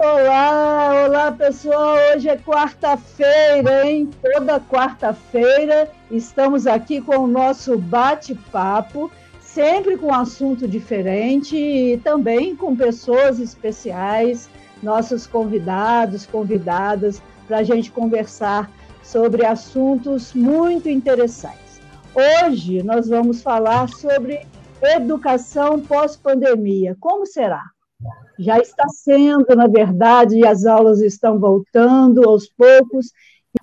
Olá, olá pessoal. Hoje é quarta-feira, hein? Toda quarta-feira estamos aqui com o nosso bate-papo, sempre com um assunto diferente e também com pessoas especiais, nossos convidados, convidadas, para a gente conversar sobre assuntos muito interessantes. Hoje nós vamos falar sobre educação pós-pandemia. Como será? Já está sendo, na verdade, as aulas estão voltando aos poucos.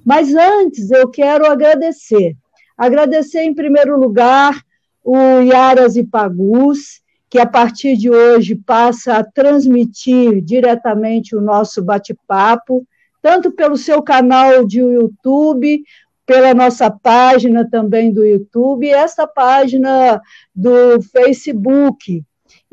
Mas antes, eu quero agradecer. Agradecer, em primeiro lugar, o Iaras Ipagus, que a partir de hoje passa a transmitir diretamente o nosso bate-papo, tanto pelo seu canal de YouTube, pela nossa página também do YouTube, e essa página do Facebook,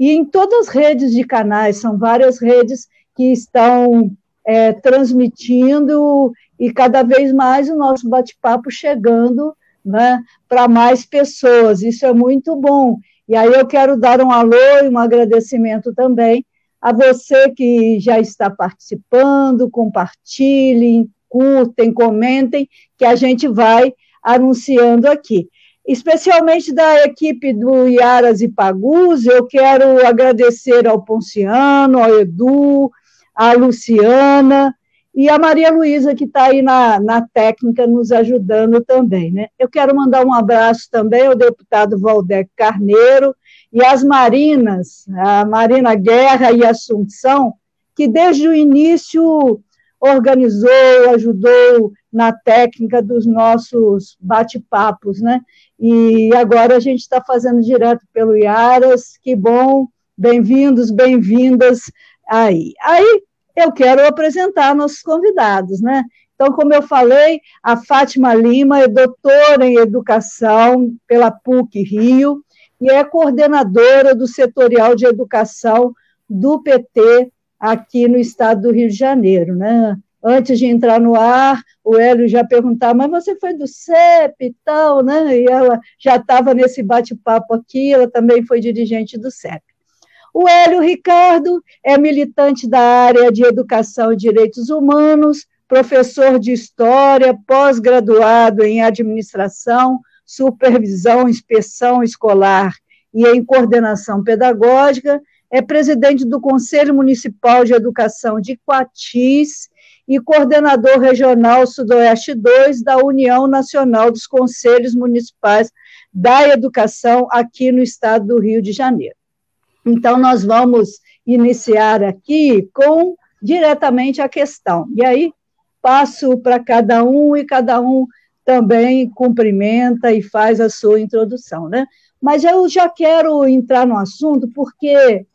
e em todas as redes de canais, são várias redes que estão é, transmitindo e cada vez mais o nosso bate-papo chegando né, para mais pessoas. Isso é muito bom. E aí eu quero dar um alô e um agradecimento também a você que já está participando, compartilhem, curtem, comentem, que a gente vai anunciando aqui especialmente da equipe do Iaras e Pagus, eu quero agradecer ao Ponciano, ao Edu, à Luciana e a Maria Luísa, que está aí na, na técnica nos ajudando também. Né? Eu quero mandar um abraço também ao deputado Valdec Carneiro e às Marinas, a Marina Guerra e Assunção, que desde o início organizou, ajudou na técnica dos nossos bate-papos, né? E agora a gente está fazendo direto pelo Iaras, que bom, bem-vindos, bem-vindas aí. Aí eu quero apresentar nossos convidados, né? Então, como eu falei, a Fátima Lima é doutora em educação pela PUC Rio e é coordenadora do setorial de educação do PT aqui no estado do Rio de Janeiro, né? antes de entrar no ar, o Hélio já perguntava, mas você foi do CEP e tal, né? E ela já estava nesse bate-papo aqui, ela também foi dirigente do CEP. O Hélio Ricardo é militante da área de Educação e Direitos Humanos, professor de História, pós-graduado em Administração, Supervisão, Inspeção Escolar e em Coordenação Pedagógica, é presidente do Conselho Municipal de Educação de Coatis e coordenador regional Sudoeste 2 da União Nacional dos Conselhos Municipais da Educação aqui no estado do Rio de Janeiro. Então, nós vamos iniciar aqui com diretamente a questão. E aí, passo para cada um e cada um também cumprimenta e faz a sua introdução, né? Mas eu já quero entrar no assunto porque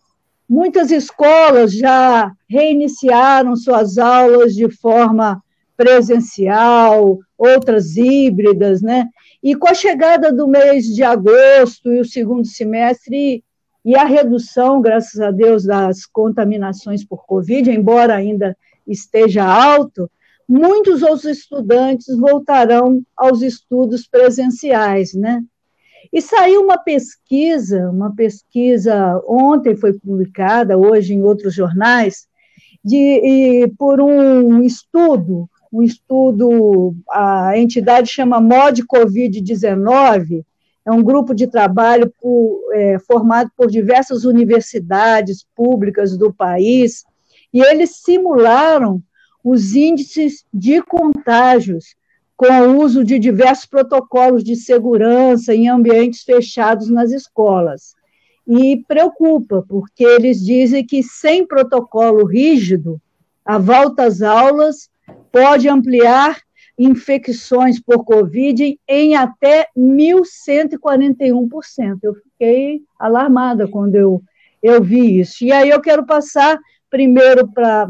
Muitas escolas já reiniciaram suas aulas de forma presencial, outras híbridas, né? E com a chegada do mês de agosto e o segundo semestre e a redução, graças a Deus, das contaminações por Covid, embora ainda esteja alto, muitos outros estudantes voltarão aos estudos presenciais, né? E saiu uma pesquisa, uma pesquisa ontem foi publicada, hoje em outros jornais, de, por um estudo, um estudo, a entidade chama MOD Covid-19, é um grupo de trabalho por, é, formado por diversas universidades públicas do país, e eles simularam os índices de contágios com o uso de diversos protocolos de segurança em ambientes fechados nas escolas. E preocupa, porque eles dizem que sem protocolo rígido, a volta às aulas pode ampliar infecções por Covid em até 1.141%. Eu fiquei alarmada quando eu, eu vi isso. E aí eu quero passar primeiro para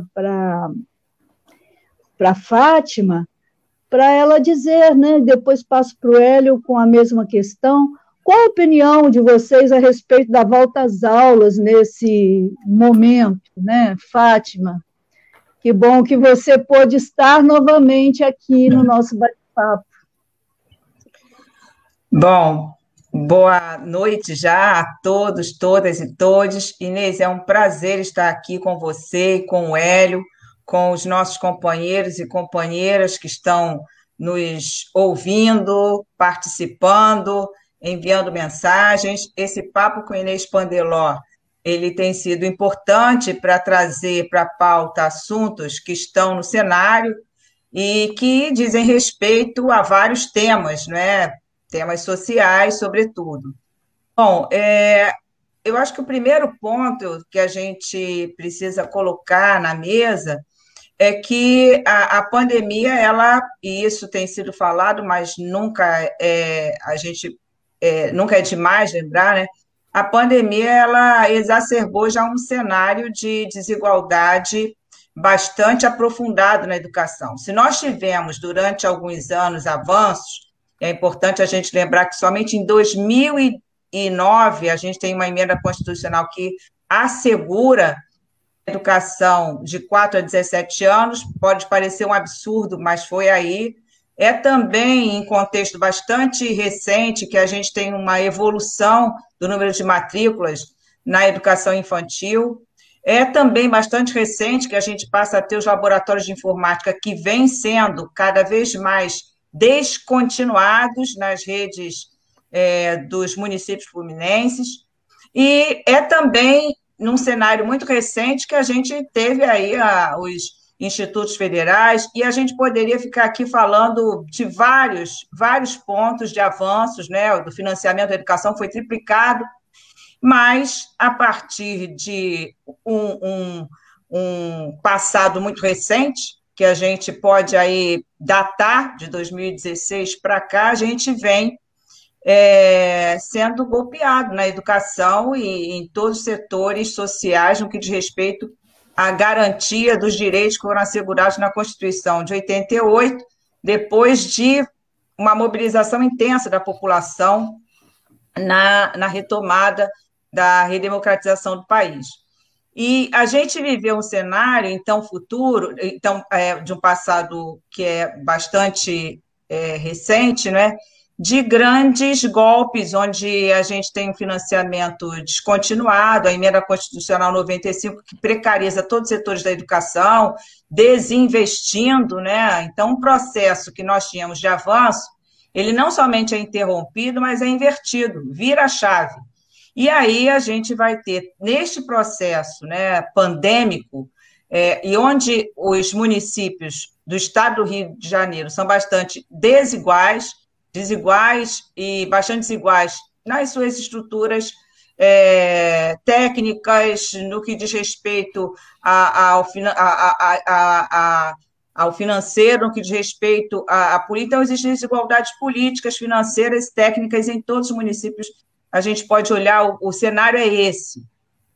a Fátima, para ela dizer, né? Depois passo para o Hélio com a mesma questão. Qual a opinião de vocês a respeito da volta às aulas nesse momento, né, Fátima? Que bom que você pôde estar novamente aqui no nosso bate-papo. Bom, Boa noite já a todos, todas e todos. Inês, é um prazer estar aqui com você, com o Hélio, com os nossos companheiros e companheiras que estão nos ouvindo, participando, enviando mensagens. Esse papo com Inês Pandeló, ele tem sido importante para trazer para a pauta assuntos que estão no cenário e que dizem respeito a vários temas, não é? temas sociais, sobretudo. Bom, é, eu acho que o primeiro ponto que a gente precisa colocar na mesa é que a, a pandemia, ela, e isso tem sido falado, mas nunca é, a gente é, nunca é demais lembrar, né? A pandemia ela exacerbou já um cenário de desigualdade bastante aprofundado na educação. Se nós tivemos durante alguns anos avanços, é importante a gente lembrar que somente em 2009 a gente tem uma emenda constitucional que assegura educação de 4 a 17 anos. Pode parecer um absurdo, mas foi aí. É também em contexto bastante recente que a gente tem uma evolução do número de matrículas na educação infantil. É também bastante recente que a gente passa a ter os laboratórios de informática que vêm sendo cada vez mais descontinuados nas redes é, dos municípios fluminenses. E é também num cenário muito recente que a gente teve aí a, os institutos federais, e a gente poderia ficar aqui falando de vários, vários pontos de avanços, né? Do financiamento da educação foi triplicado, mas a partir de um, um, um passado muito recente, que a gente pode aí datar de 2016 para cá, a gente vem é, sendo golpeado na educação e em todos os setores sociais no que diz respeito à garantia dos direitos que foram assegurados na Constituição de 88, depois de uma mobilização intensa da população na, na retomada da redemocratização do país. E a gente viveu um cenário, então, futuro, então, é, de um passado que é bastante é, recente, né? De grandes golpes, onde a gente tem um financiamento descontinuado, a emenda constitucional 95, que precariza todos os setores da educação, desinvestindo, né? Então, um processo que nós tínhamos de avanço, ele não somente é interrompido, mas é invertido, vira a chave. E aí a gente vai ter, neste processo né, pandêmico, é, e onde os municípios do estado do Rio de Janeiro são bastante desiguais, desiguais e bastante desiguais nas suas estruturas é, técnicas, no que diz respeito ao, a, a, ao financeiro, no que diz respeito à política. Então, existem desigualdades políticas, financeiras, técnicas em todos os municípios a gente pode olhar, o, o cenário é esse.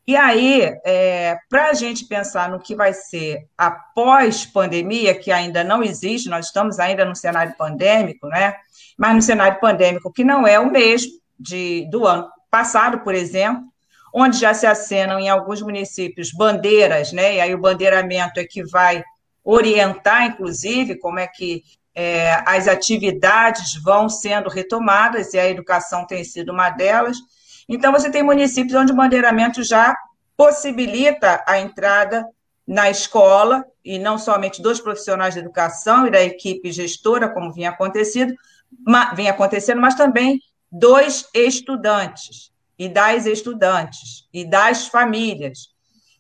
E aí, é, para a gente pensar no que vai ser após pandemia, que ainda não existe, nós estamos ainda no cenário pandêmico, né? Mas no cenário pandêmico que não é o mesmo de, do ano passado, por exemplo, onde já se acenam em alguns municípios bandeiras, né? E aí o bandeiramento é que vai orientar, inclusive, como é que é, as atividades vão sendo retomadas, e a educação tem sido uma delas. Então, você tem municípios onde o bandeiramento já possibilita a entrada na escola, e não somente dos profissionais de educação e da equipe gestora, como vinha acontecendo, mas, vinha acontecendo, mas também dos estudantes, e das estudantes, e das famílias.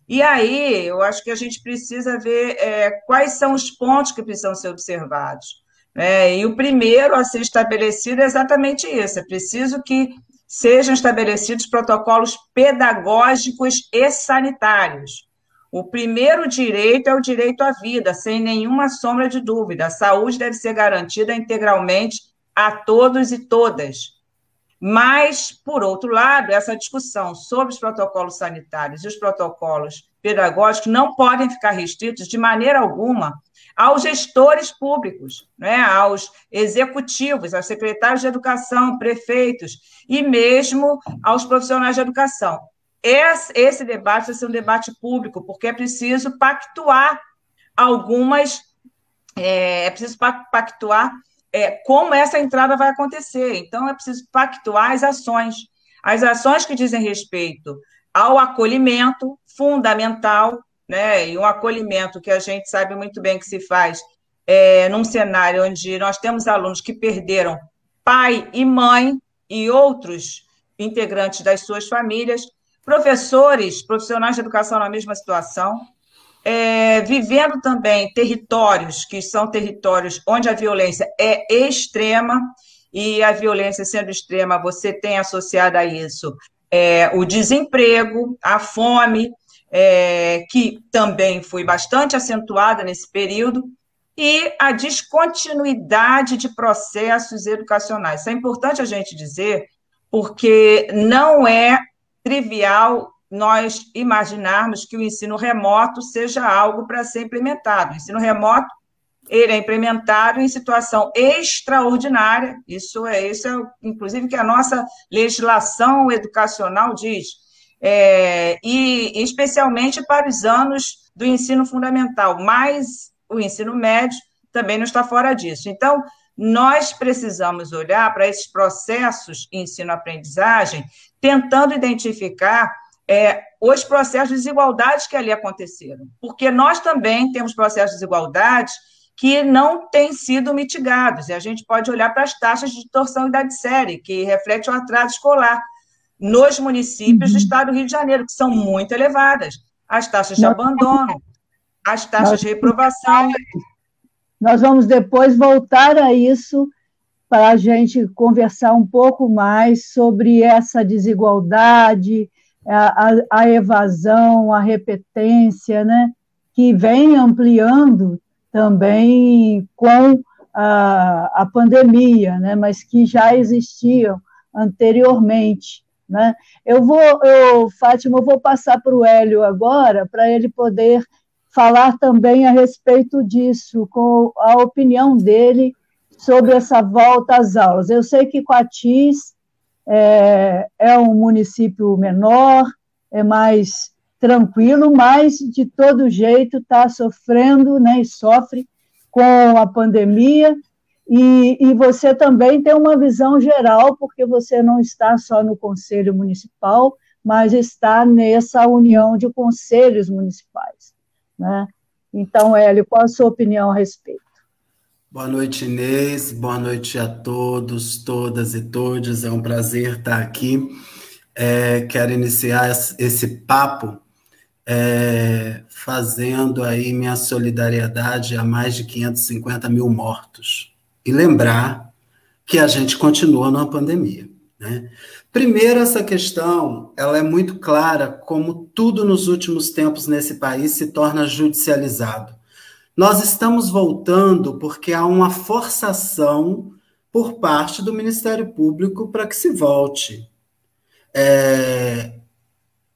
E aí, eu acho que a gente precisa ver é, quais são os pontos que precisam ser observados. É, e o primeiro a ser estabelecido é exatamente isso: é preciso que sejam estabelecidos protocolos pedagógicos e sanitários. O primeiro direito é o direito à vida, sem nenhuma sombra de dúvida. A saúde deve ser garantida integralmente a todos e todas. Mas, por outro lado, essa discussão sobre os protocolos sanitários e os protocolos pedagógicos não podem ficar restritos de maneira alguma aos gestores públicos, né, aos executivos, aos secretários de educação, prefeitos e mesmo aos profissionais de educação. Esse, esse debate vai ser um debate público, porque é preciso pactuar algumas, é, é preciso pactuar é, como essa entrada vai acontecer. Então, é preciso pactuar as ações. As ações que dizem respeito ao acolhimento, fundamental, né? E um acolhimento que a gente sabe muito bem que se faz é, num cenário onde nós temos alunos que perderam pai e mãe e outros integrantes das suas famílias, professores, profissionais de educação na mesma situação, é, vivendo também territórios que são territórios onde a violência é extrema, e a violência sendo extrema, você tem associado a isso é, o desemprego, a fome, é, que também foi bastante acentuada nesse período, e a descontinuidade de processos educacionais. Isso é importante a gente dizer, porque não é trivial nós imaginarmos que o ensino remoto seja algo para ser implementado. O ensino remoto ele é implementado em situação extraordinária. Isso é isso é inclusive que a nossa legislação educacional diz. É, e especialmente para os anos do ensino fundamental, mas o ensino médio também não está fora disso. Então, nós precisamos olhar para esses processos ensino-aprendizagem, tentando identificar é, os processos de desigualdades que ali aconteceram, porque nós também temos processos de desigualdades que não têm sido mitigados, e a gente pode olhar para as taxas de torção e de série, que reflete o atraso escolar nos municípios uhum. do estado do Rio de Janeiro, que são muito elevadas, as taxas de abandono, as taxas de reprovação. Nós vamos depois voltar a isso para a gente conversar um pouco mais sobre essa desigualdade, a, a, evasão, a repetência, né, que vem ampliando também com a, a pandemia, né, mas que já existiam anteriormente. Né? Eu vou, eu, Fátima, eu vou passar para o Hélio agora, para ele poder falar também a respeito disso, com a opinião dele sobre essa volta às aulas. Eu sei que Coatis é, é um município menor, é mais tranquilo, mas de todo jeito está sofrendo né, e sofre com a pandemia. E, e, você também tem uma visão geral, porque você não está só no Conselho Municipal, mas está nessa união de conselhos municipais. Né? Então, Hélio, qual a sua opinião a respeito? Boa noite, Inês. Boa noite a todos, todas e todos. É um prazer estar aqui. É, quero iniciar esse papo é, fazendo aí minha solidariedade a mais de 550 mil mortos. E lembrar que a gente continua numa pandemia. Né? Primeiro, essa questão ela é muito clara, como tudo nos últimos tempos nesse país se torna judicializado. Nós estamos voltando porque há uma forçação por parte do Ministério Público para que se volte. É,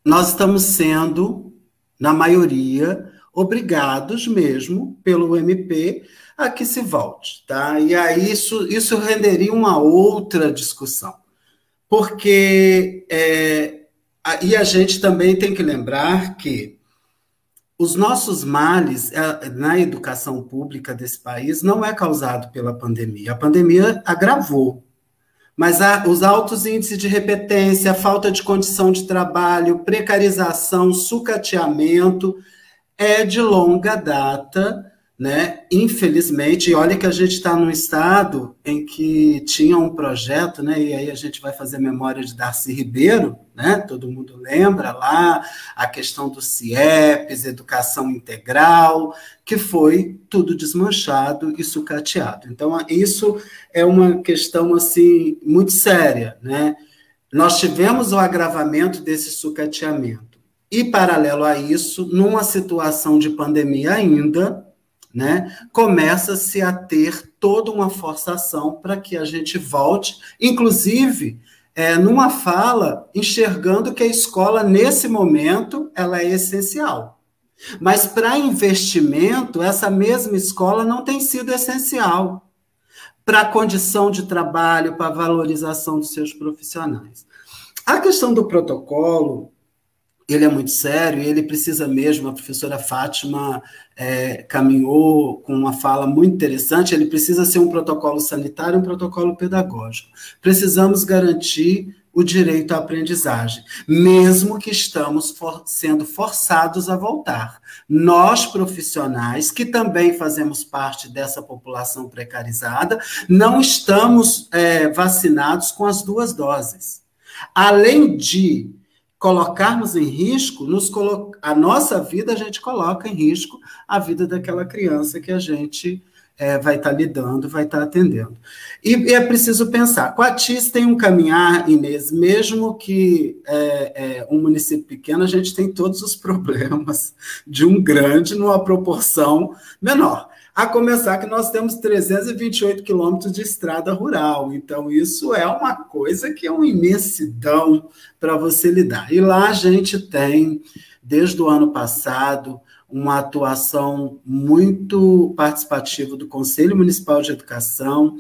nós estamos sendo, na maioria, obrigados mesmo pelo MP a que se volte, tá? E aí isso, isso renderia uma outra discussão, porque é, e a gente também tem que lembrar que os nossos males é, na educação pública desse país não é causado pela pandemia. A pandemia agravou. Mas os altos índices de repetência, falta de condição de trabalho, precarização, sucateamento, é de longa data né? Infelizmente, olha que a gente está num estado em que tinha um projeto, né? E aí a gente vai fazer memória de Darcy Ribeiro, né? Todo mundo lembra lá a questão do CIEPs, educação integral, que foi tudo desmanchado e sucateado. Então, isso é uma questão assim muito séria, né? Nós tivemos o agravamento desse sucateamento. E, paralelo a isso, numa situação de pandemia ainda, né, começa-se a ter toda uma forçação para que a gente volte, inclusive é, numa fala enxergando que a escola nesse momento ela é essencial. Mas para investimento, essa mesma escola não tem sido essencial para a condição de trabalho, para a valorização dos seus profissionais. A questão do protocolo, ele é muito sério e ele precisa mesmo, a professora Fátima é, caminhou com uma fala muito interessante, ele precisa ser um protocolo sanitário, um protocolo pedagógico. Precisamos garantir o direito à aprendizagem, mesmo que estamos for sendo forçados a voltar. Nós, profissionais, que também fazemos parte dessa população precarizada, não estamos é, vacinados com as duas doses. Além de colocarmos em risco, nos colo a nossa vida a gente coloca em risco a vida daquela criança que a gente é, vai estar tá lidando, vai estar tá atendendo. E, e, é preciso pensar, Coatis tem um caminhar, Inês, mesmo que é, é, um município pequeno, a gente tem todos os problemas de um grande numa proporção menor. A começar que nós temos 328 quilômetros de estrada rural, então isso é uma coisa que é uma imensidão para você lidar. E lá a gente tem, desde o ano passado, uma atuação muito participativa do Conselho Municipal de Educação,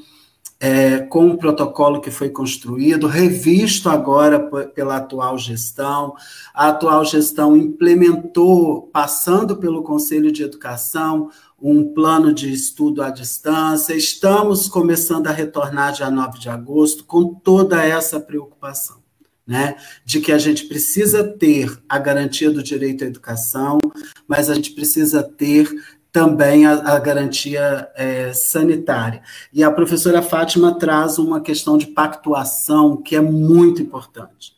é, com o protocolo que foi construído, revisto agora pela atual gestão. A atual gestão implementou, passando pelo Conselho de Educação, um plano de estudo à distância. Estamos começando a retornar dia 9 de agosto com toda essa preocupação. Né, de que a gente precisa ter a garantia do direito à educação, mas a gente precisa ter também a, a garantia é, sanitária. E a professora Fátima traz uma questão de pactuação que é muito importante.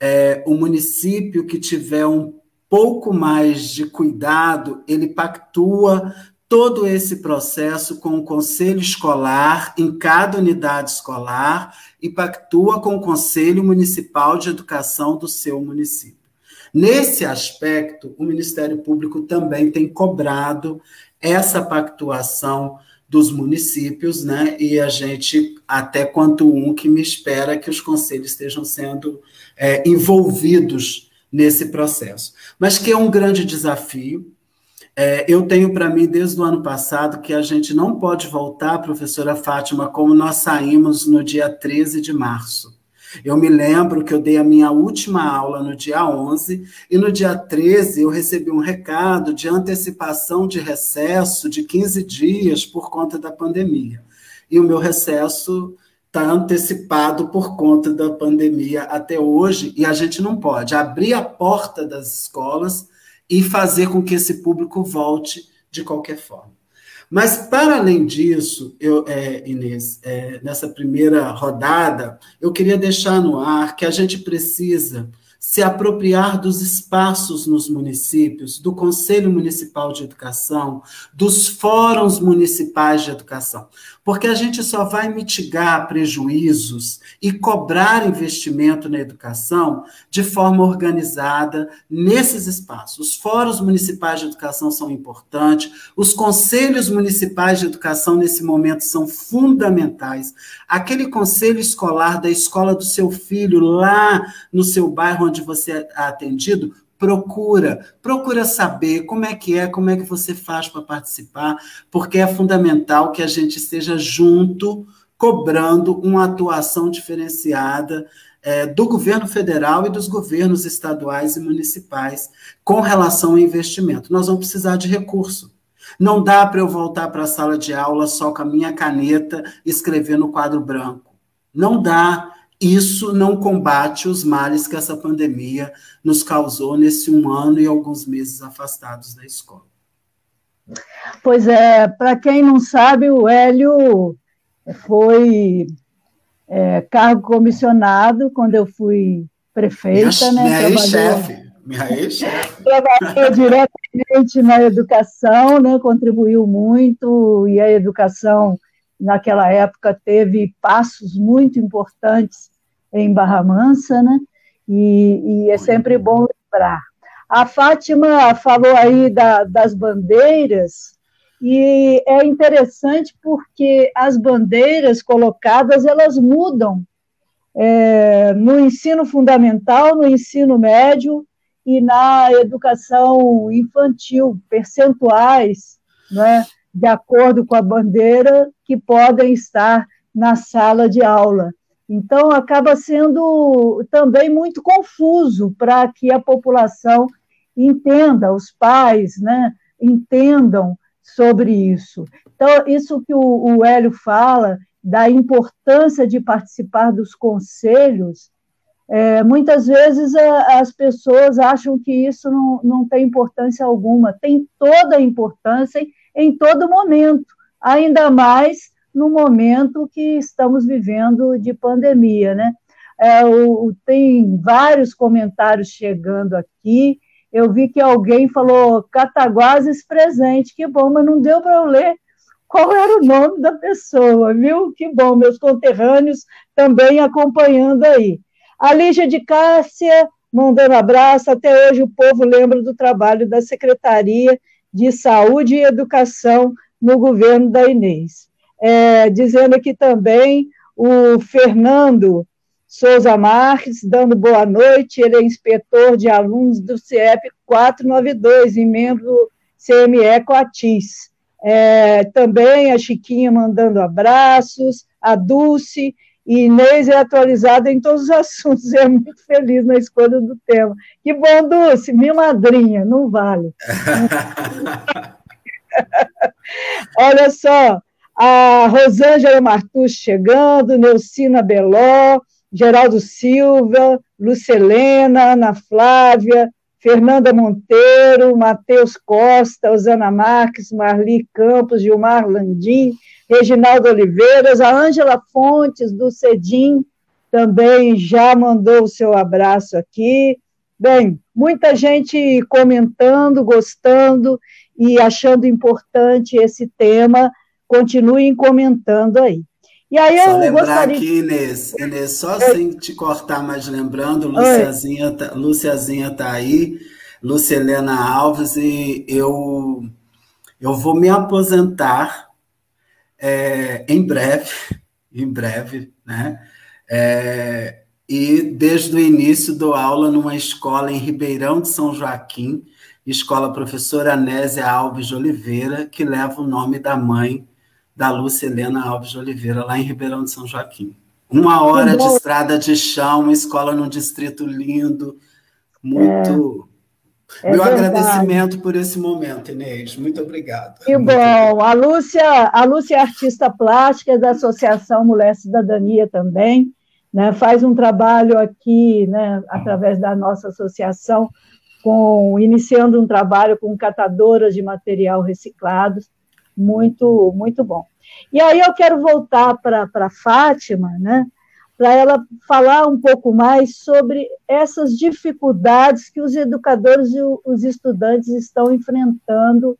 É, o município que tiver um pouco mais de cuidado, ele pactua todo esse processo com o conselho escolar em cada unidade escolar e pactua com o conselho municipal de educação do seu município. Nesse aspecto, o Ministério Público também tem cobrado essa pactuação dos municípios, né? E a gente, até quanto um, que me espera que os conselhos estejam sendo é, envolvidos nesse processo. Mas que é um grande desafio, é, eu tenho para mim, desde o ano passado, que a gente não pode voltar, professora Fátima, como nós saímos no dia 13 de março. Eu me lembro que eu dei a minha última aula no dia 11 e no dia 13 eu recebi um recado de antecipação de recesso de 15 dias por conta da pandemia. E o meu recesso está antecipado por conta da pandemia até hoje e a gente não pode abrir a porta das escolas e fazer com que esse público volte de qualquer forma. Mas, para além disso, eu, é, Inês, é, nessa primeira rodada, eu queria deixar no ar que a gente precisa se apropriar dos espaços nos municípios, do Conselho Municipal de Educação, dos fóruns municipais de educação, porque a gente só vai mitigar prejuízos e cobrar investimento na educação de forma organizada nesses espaços. Os fóruns municipais de educação são importantes, os conselhos municipais de educação nesse momento são fundamentais. Aquele conselho escolar da escola do seu filho lá no seu bairro onde você é atendido, procura, procura saber como é que é, como é que você faz para participar, porque é fundamental que a gente esteja junto, cobrando uma atuação diferenciada é, do governo federal e dos governos estaduais e municipais com relação ao investimento. Nós vamos precisar de recurso. Não dá para eu voltar para a sala de aula só com a minha caneta escrever no quadro branco. Não dá isso não combate os males que essa pandemia nos causou nesse um ano e alguns meses afastados da escola. Pois é, para quem não sabe, o Hélio foi é, cargo comissionado quando eu fui prefeita, minha, né? Minha ex-chefe. Minha ex-chefe. Trabalhou diretamente na educação, né? Contribuiu muito e a educação naquela época teve passos muito importantes em Barra Mansa, né? E, e é sempre bom lembrar. A Fátima falou aí da, das bandeiras, e é interessante porque as bandeiras colocadas, elas mudam é, no ensino fundamental, no ensino médio e na educação infantil, percentuais, né, de acordo com a bandeira, que podem estar na sala de aula. Então, acaba sendo também muito confuso para que a população entenda, os pais né, entendam sobre isso. Então, isso que o, Hélio fala, da importância de participar dos conselhos, é, muitas vezes a, as pessoas acham que isso não, não tem importância alguma. Tem toda a importância em todo momento, ainda mais no momento que estamos vivendo de pandemia, né? É, o, tem vários comentários chegando aqui. Eu vi que alguém falou Cataguases presente, que bom, mas não deu para eu ler qual era o nome da pessoa, viu? Que bom, meus conterrâneos também acompanhando aí. A Lígia de Cássia, mandando abraço. Até hoje o povo lembra do trabalho da Secretaria de Saúde e Educação no governo da Inês é, dizendo aqui também o Fernando Souza Marques, dando boa noite, ele é inspetor de alunos do CIEP 492 e membro CME Coatis. É, também a Chiquinha mandando abraços, a Dulce, e Inês é atualizada em todos os assuntos, é muito feliz na escolha do tema. Que bom, Dulce, minha madrinha, não vale. Olha só, a Rosângela Martus chegando, Neucina Beló, Geraldo Silva, Lucelena, Ana Flávia, Fernanda Monteiro, Matheus Costa, Osana Marques, Marli Campos, Gilmar Landim, Reginaldo Oliveiras, a Ângela Fontes, do Cedim, também já mandou o seu abraço aqui. Bem, muita gente comentando, gostando e achando importante esse tema continuem comentando aí. E aí só eu lembrar gostaria... aqui, Inês, Inês, só Oi. sem te cortar, mas lembrando, Luciazinha tá, Luciazinha tá aí, Lucelena Alves, e eu, eu vou me aposentar é, em breve, em breve, né? É, e desde o início dou aula numa escola em Ribeirão de São Joaquim, escola professora Anésia Alves de Oliveira, que leva o nome da mãe da Lúcia Helena Alves de Oliveira, lá em Ribeirão de São Joaquim. Uma hora de estrada de chão, uma escola num distrito lindo, muito. É, é Meu verdade. agradecimento por esse momento, Inês. Muito obrigado. Que muito bom. A Lúcia, a Lúcia é artista plástica da Associação Mulher Cidadania também. Né, faz um trabalho aqui, né, através da nossa associação, com iniciando um trabalho com catadoras de material reciclados muito, muito bom. E aí eu quero voltar para a Fátima, né, para ela falar um pouco mais sobre essas dificuldades que os educadores e os estudantes estão enfrentando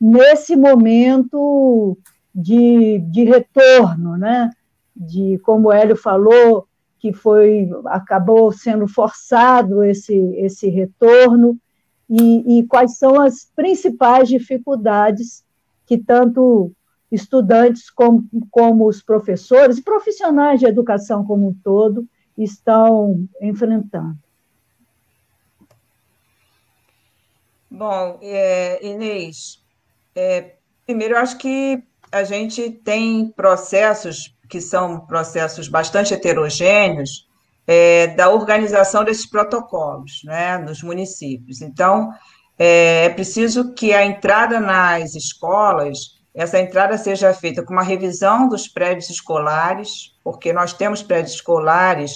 nesse momento de, de retorno, né? De como o Hélio falou, que foi acabou sendo forçado esse esse retorno e, e quais são as principais dificuldades que tanto estudantes como, como os professores e profissionais de educação como um todo estão enfrentando. Bom, é, Inês, é, primeiro eu acho que a gente tem processos que são processos bastante heterogêneos é, da organização desses protocolos né, nos municípios. Então, é, é preciso que a entrada nas escolas, essa entrada seja feita com uma revisão dos prédios escolares, porque nós temos prédios escolares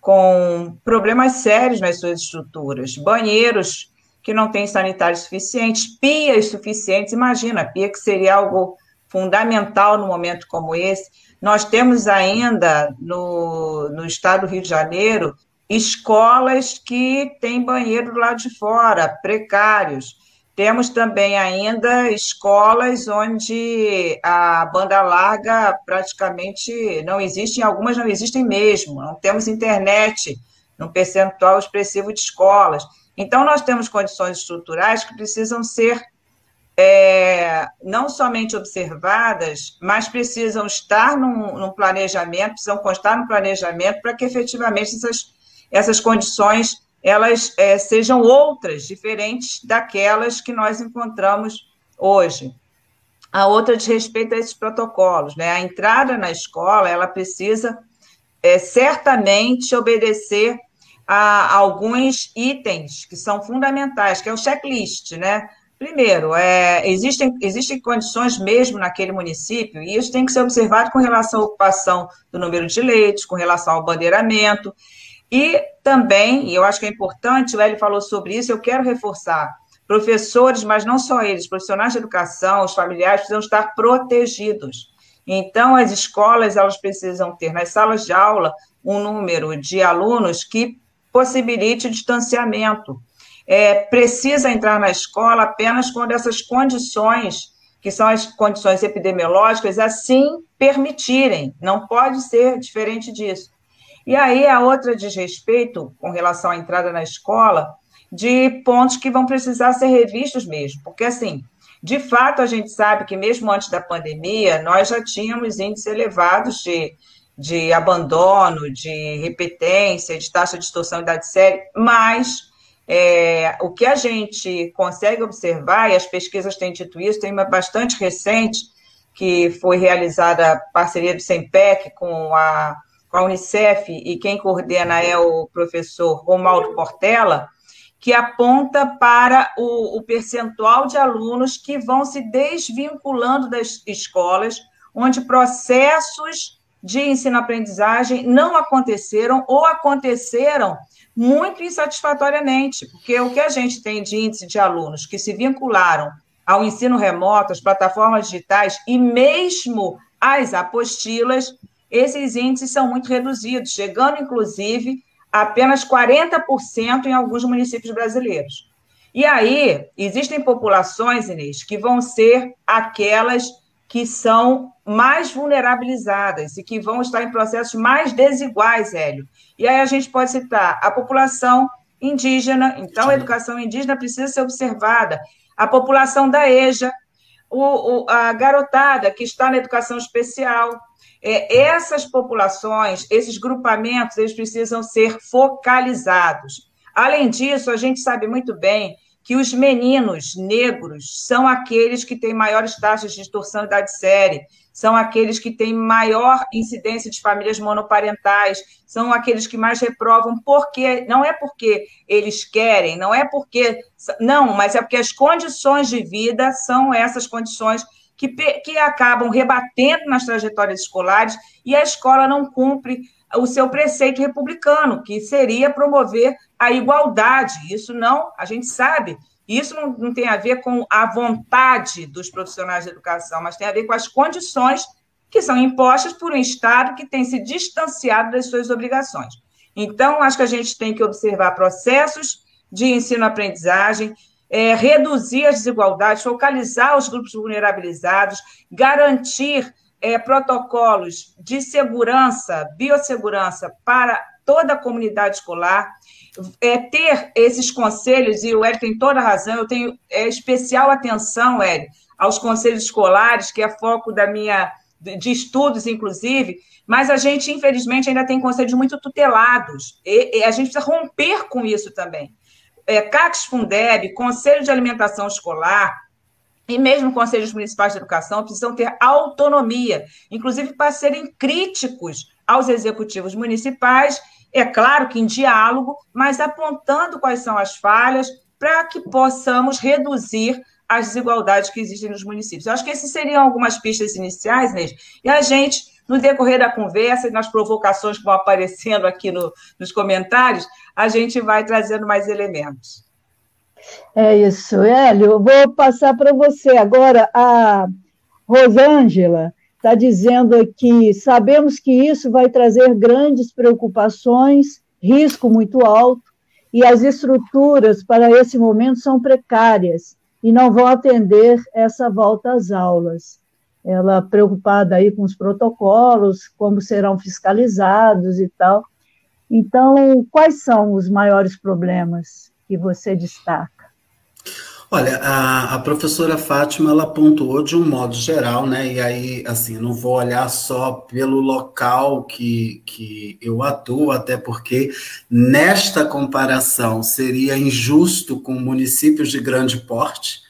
com problemas sérios nas suas estruturas, banheiros que não têm sanitários suficientes, pias suficientes, imagina, pia que seria algo fundamental no momento como esse. Nós temos ainda no, no estado do Rio de Janeiro escolas que têm banheiro lado de fora, precários. Temos também ainda escolas onde a banda larga praticamente não existe, algumas não existem mesmo, não temos internet num percentual expressivo de escolas. Então, nós temos condições estruturais que precisam ser é, não somente observadas, mas precisam estar num, num planejamento, precisam constar no planejamento para que efetivamente essas essas condições elas é, sejam outras, diferentes daquelas que nós encontramos hoje. A outra diz respeito a esses protocolos, né? A entrada na escola, ela precisa é, certamente obedecer a alguns itens que são fundamentais, que é o checklist, né? Primeiro, é, existem, existem condições mesmo naquele município, e isso tem que ser observado com relação à ocupação do número de leitos, com relação ao bandeiramento, e também, e eu acho que é importante, o Eli falou sobre isso, eu quero reforçar, professores, mas não só eles, profissionais de educação, os familiares precisam estar protegidos. Então, as escolas, elas precisam ter nas salas de aula um número de alunos que possibilite o distanciamento, é, precisa entrar na escola apenas quando essas condições, que são as condições epidemiológicas, assim permitirem, não pode ser diferente disso. E aí a outra diz respeito, com relação à entrada na escola, de pontos que vão precisar ser revistos mesmo, porque assim, de fato a gente sabe que mesmo antes da pandemia, nós já tínhamos índices elevados de, de abandono, de repetência, de taxa de distorção de idade séria, mas é, o que a gente consegue observar, e as pesquisas têm dito isso, tem uma bastante recente, que foi realizada parceria do SEMPEC com a, com a Unicef, e quem coordena é o professor Romaldo Portela, que aponta para o, o percentual de alunos que vão se desvinculando das escolas, onde processos de ensino-aprendizagem não aconteceram ou aconteceram muito insatisfatoriamente, porque o que a gente tem de índice de alunos que se vincularam ao ensino remoto, às plataformas digitais e mesmo às apostilas, esses índices são muito reduzidos, chegando inclusive a apenas 40% em alguns municípios brasileiros. E aí, existem populações, Inês, que vão ser aquelas que são mais vulnerabilizadas e que vão estar em processos mais desiguais, Hélio. E aí a gente pode citar a população indígena, então a educação indígena precisa ser observada, a população da EJA, o, o, a garotada que está na educação especial. É, essas populações, esses grupamentos, eles precisam ser focalizados. Além disso, a gente sabe muito bem que os meninos negros são aqueles que têm maiores taxas de distorção de idade séria, são aqueles que têm maior incidência de famílias monoparentais, são aqueles que mais reprovam, porque não é porque eles querem, não é porque. Não, mas é porque as condições de vida são essas condições que, que acabam rebatendo nas trajetórias escolares e a escola não cumpre o seu preceito republicano, que seria promover a igualdade. Isso não, a gente sabe isso não, não tem a ver com a vontade dos profissionais de educação, mas tem a ver com as condições que são impostas por um Estado que tem se distanciado das suas obrigações. Então, acho que a gente tem que observar processos de ensino-aprendizagem, é, reduzir as desigualdades, focalizar os grupos vulnerabilizados, garantir é, protocolos de segurança, biossegurança para toda a comunidade escolar, é, ter esses conselhos, e o Hélio tem toda a razão, eu tenho é, especial atenção, Hélio, aos conselhos escolares, que é foco da minha, de estudos, inclusive, mas a gente, infelizmente, ainda tem conselhos muito tutelados, e, e a gente precisa romper com isso também. É, CACS Fundeb, Conselho de Alimentação Escolar, e mesmo conselhos municipais de educação precisam ter autonomia, inclusive para serem críticos aos executivos municipais é claro que em diálogo, mas apontando quais são as falhas para que possamos reduzir as desigualdades que existem nos municípios. Eu acho que essas seriam algumas pistas iniciais, Inês, e a gente, no decorrer da conversa e nas provocações que vão aparecendo aqui no, nos comentários, a gente vai trazendo mais elementos. É isso, Hélio. Vou passar para você agora a Rosângela está dizendo aqui: sabemos que isso vai trazer grandes preocupações, risco muito alto, e as estruturas para esse momento são precárias e não vão atender essa volta às aulas. Ela preocupada aí com os protocolos, como serão fiscalizados e tal. Então, quais são os maiores problemas que você destaca? Olha, a, a, professora Fátima, ela pontuou de um modo geral, né? E aí, assim, não vou olhar só pelo local que, que eu atuo, até porque nesta comparação seria injusto com municípios de grande porte,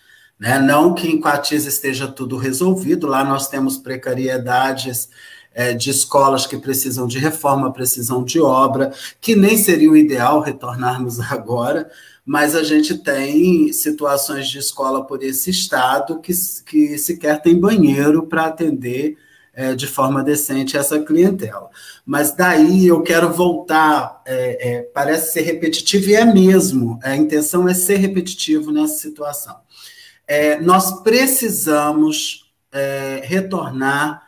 né? Não que em Coatiza esteja tudo resolvido, lá nós temos precariedades é, de escolas que precisam de reforma, precisam de obra, que nem seria o ideal retornarmos agora, mas a gente tem situações de escola por esse estado que, que sequer tem banheiro para atender é, de forma decente essa clientela. Mas daí eu quero voltar, é, é, parece ser repetitivo, e é mesmo, a intenção é ser repetitivo nessa situação. É, nós precisamos é, retornar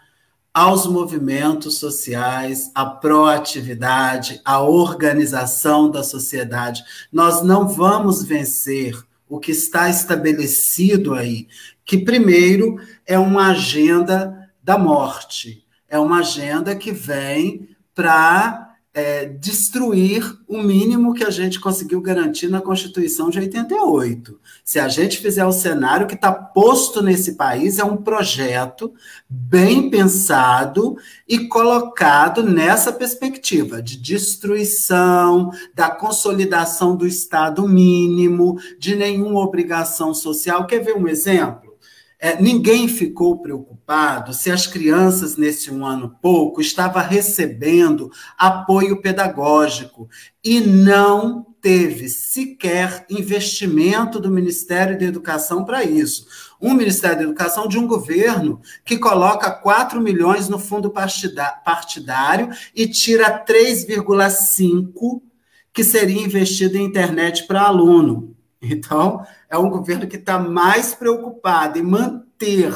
aos movimentos sociais, à proatividade, à organização da sociedade. Nós não vamos vencer o que está estabelecido aí, que primeiro é uma agenda da morte, é uma agenda que vem para é, destruir o mínimo que a gente conseguiu garantir na Constituição de 88. Se a gente fizer o cenário que está posto nesse país, é um projeto bem pensado e colocado nessa perspectiva de destruição, da consolidação do Estado mínimo, de nenhuma obrigação social. Quer ver um exemplo? É, ninguém ficou preocupado se as crianças, nesse um ano pouco, estavam recebendo apoio pedagógico e não teve sequer investimento do Ministério da Educação para isso. Um Ministério da Educação de um governo que coloca 4 milhões no fundo partidário e tira 3,5 que seria investido em internet para aluno. Então, é um governo que está mais preocupado em manter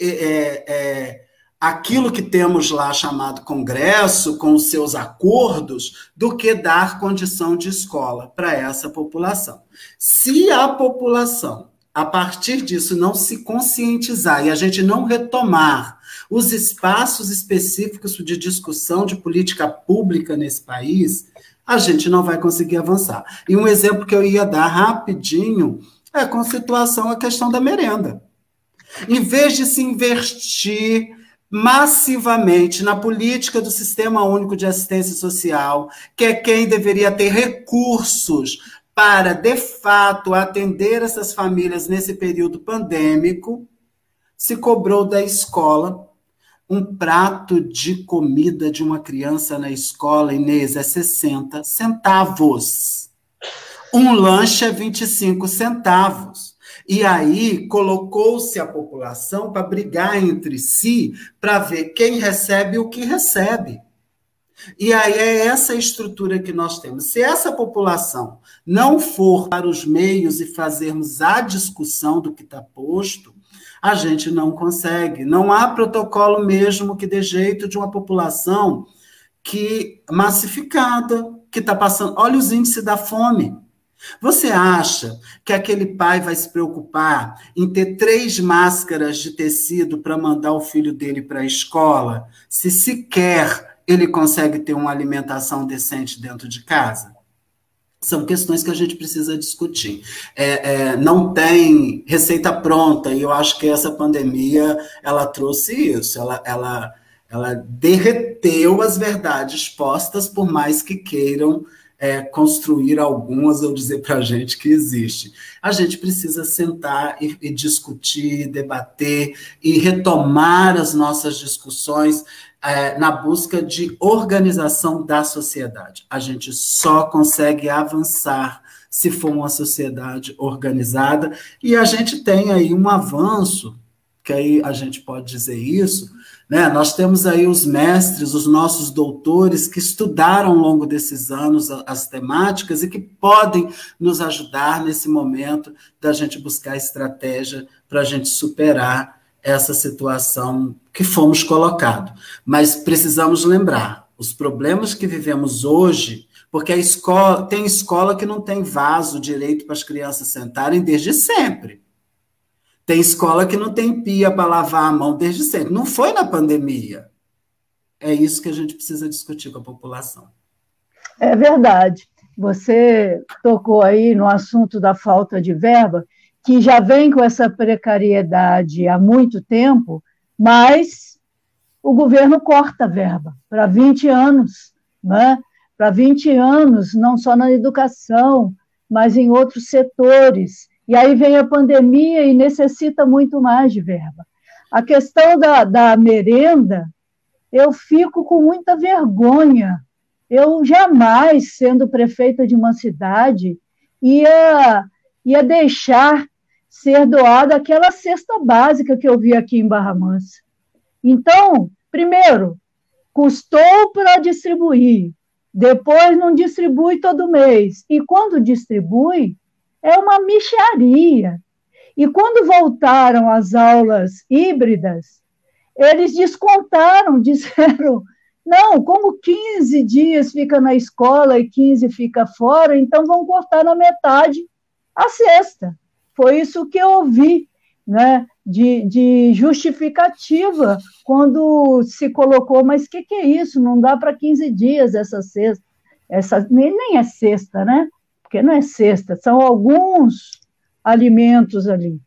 é, é, é, aquilo que temos lá chamado Congresso, com os seus acordos, do que dar condição de escola para essa população. Se a população, a partir disso, não se conscientizar e a gente não retomar os espaços específicos de discussão de política pública nesse país, a gente não vai conseguir avançar. E um exemplo que eu ia dar rapidinho é com situação a questão da merenda. Em vez de se investir massivamente na política do Sistema Único de Assistência Social, que é quem deveria ter recursos para, de fato, atender essas famílias nesse período pandêmico, se cobrou da escola um prato de comida de uma criança na escola, Inês, é 60 centavos. Um lanche é 25 centavos. E aí colocou-se a população para brigar entre si para ver quem recebe o que recebe. E aí é essa estrutura que nós temos. Se essa população não for para os meios e fazermos a discussão do que está posto, a gente não consegue. Não há protocolo mesmo que dê jeito de uma população que massificada, que está passando. Olha os índices da fome. Você acha que aquele pai vai se preocupar em ter três máscaras de tecido para mandar o filho dele para a escola, se sequer ele consegue ter uma alimentação decente dentro de casa? São questões que a gente precisa discutir. É, é, não tem receita pronta, e eu acho que essa pandemia ela trouxe isso, ela, ela, ela derreteu as verdades postas, por mais que queiram é, construir algumas ou dizer para a gente que existe. A gente precisa sentar e, e discutir, debater e retomar as nossas discussões é, na busca de organização da sociedade. A gente só consegue avançar se for uma sociedade organizada, e a gente tem aí um avanço, que aí a gente pode dizer isso, né? Nós temos aí os mestres, os nossos doutores que estudaram ao longo desses anos as temáticas e que podem nos ajudar nesse momento da gente buscar estratégia para a gente superar essa situação que fomos colocados. Mas precisamos lembrar, os problemas que vivemos hoje, porque a escola tem escola que não tem vaso direito para as crianças sentarem desde sempre. Tem escola que não tem pia para lavar a mão desde sempre. Não foi na pandemia. É isso que a gente precisa discutir com a população. É verdade. Você tocou aí no assunto da falta de verba, que já vem com essa precariedade há muito tempo, mas o governo corta a verba para 20 anos, né? para 20 anos, não só na educação, mas em outros setores. E aí vem a pandemia e necessita muito mais de verba. A questão da, da merenda eu fico com muita vergonha. Eu jamais, sendo prefeita de uma cidade, ia, ia deixar ser doada aquela cesta básica que eu vi aqui em Barra Mansa. Então, primeiro, custou para distribuir, depois não distribui todo mês, e quando distribui, é uma micharia. E quando voltaram às aulas híbridas, eles descontaram, disseram: não, como 15 dias fica na escola e 15 fica fora, então vão cortar na metade a sexta. Foi isso que eu ouvi né, de, de justificativa quando se colocou, mas o que, que, é isso? Não dá para 15 dias essa sexta. Essa, nem, nem é sexta, né? Porque não é sexta, são alguns alimentos ali.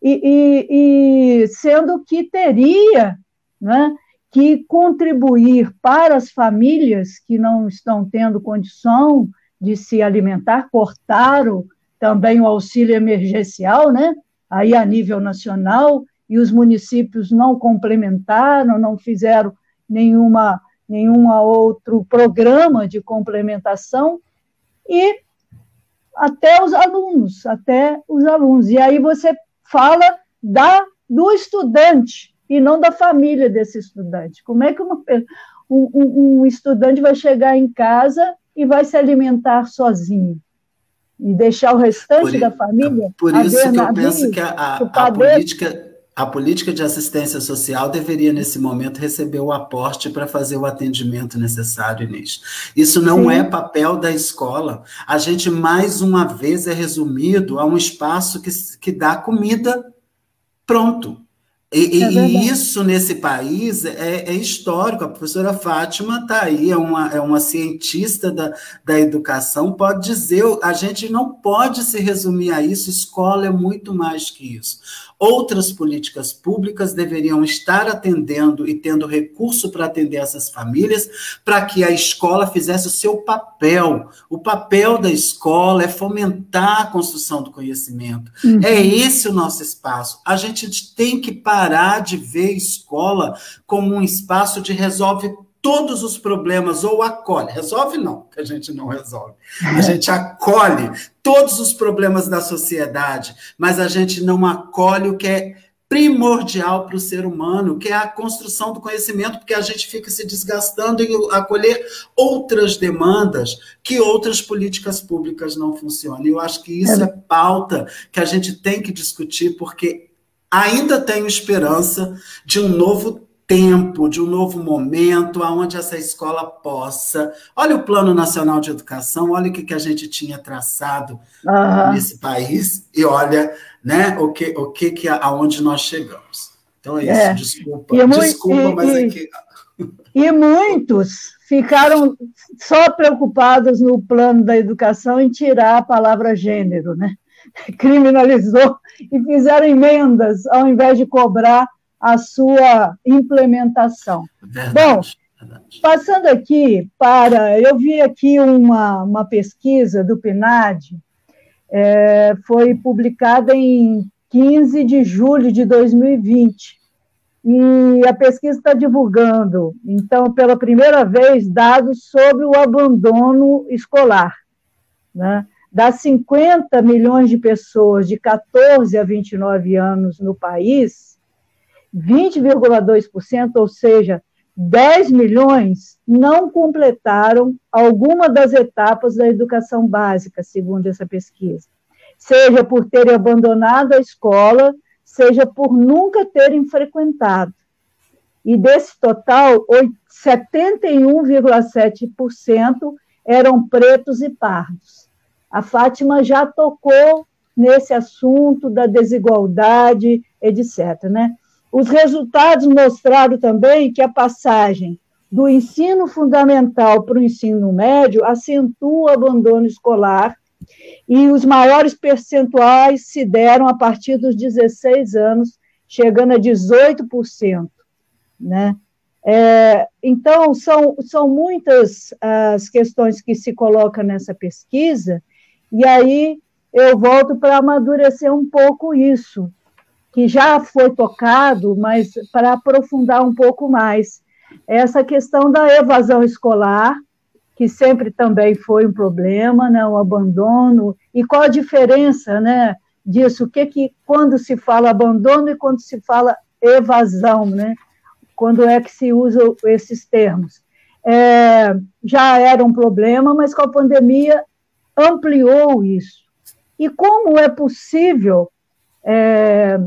E, e, e sendo que teria né, que contribuir para as famílias que não estão tendo condição de se alimentar, cortaram também o auxílio emergencial, né? Aí a nível nacional, e os municípios não complementaram, não fizeram nenhuma nenhum outro programa de complementação e até os alunos, até os alunos. E aí você fala da do estudante e não da família desse estudante. Como é que uma, um, um estudante vai chegar em casa e vai se alimentar sozinho? E deixar o restante por, da família. Por isso que eu penso que a, a, a política, a política de assistência social deveria, nesse momento, receber o aporte para fazer o atendimento necessário, Inês. Isso não Sim. é papel da escola. A gente, mais uma vez, é resumido a um espaço que, que dá comida pronto. E, é e, isso nesse país é, é, histórico. A professora Fátima está aí, é uma, é uma cientista da, da educação, pode dizer, a gente não pode se resumir a isso, escola é muito mais que isso. Outras políticas públicas deveriam estar atendendo e tendo recurso para atender essas famílias, para que a escola fizesse o seu papel. O papel da escola é fomentar a construção do conhecimento. Uhum. É esse o nosso espaço. A gente tem que parar de ver escola como um espaço de resolve todos os problemas ou acolhe. Resolve não, que a gente não resolve. A gente acolhe todos os problemas da sociedade, mas a gente não acolhe o que é primordial para o ser humano, que é a construção do conhecimento, porque a gente fica se desgastando em acolher outras demandas que outras políticas públicas não funcionam. E eu acho que isso é pauta que a gente tem que discutir, porque ainda tenho esperança de um novo tempo, de um novo momento, aonde essa escola possa. Olha o Plano Nacional de Educação, olha o que, que a gente tinha traçado uhum. nesse país e olha, né, o que, o que, que aonde nós chegamos. Então é isso. É. Desculpa, e desculpa, e, mas é que e muitos ficaram só preocupados no plano da educação em tirar a palavra gênero, né? Criminalizou e fizeram emendas ao invés de cobrar a sua implementação. Verdade, Bom, verdade. passando aqui para. Eu vi aqui uma, uma pesquisa do PNAD, é, foi publicada em 15 de julho de 2020. E a pesquisa está divulgando, então, pela primeira vez, dados sobre o abandono escolar. Né? Das 50 milhões de pessoas de 14 a 29 anos no país, 20,2%, ou seja, 10 milhões, não completaram alguma das etapas da educação básica, segundo essa pesquisa. Seja por terem abandonado a escola, seja por nunca terem frequentado. E desse total, 71,7% eram pretos e pardos. A Fátima já tocou nesse assunto da desigualdade, etc. Né? Os resultados mostraram também que a passagem do ensino fundamental para o ensino médio acentua o abandono escolar e os maiores percentuais se deram a partir dos 16 anos, chegando a 18%. Né? É, então, são, são muitas as questões que se colocam nessa pesquisa, e aí eu volto para amadurecer um pouco isso que já foi tocado, mas para aprofundar um pouco mais. essa questão da evasão escolar, que sempre também foi um problema, né, o abandono, e qual a diferença né, disso, o que, que quando se fala abandono e quando se fala evasão, né, quando é que se usam esses termos. É, já era um problema, mas com a pandemia ampliou isso. E como é possível é,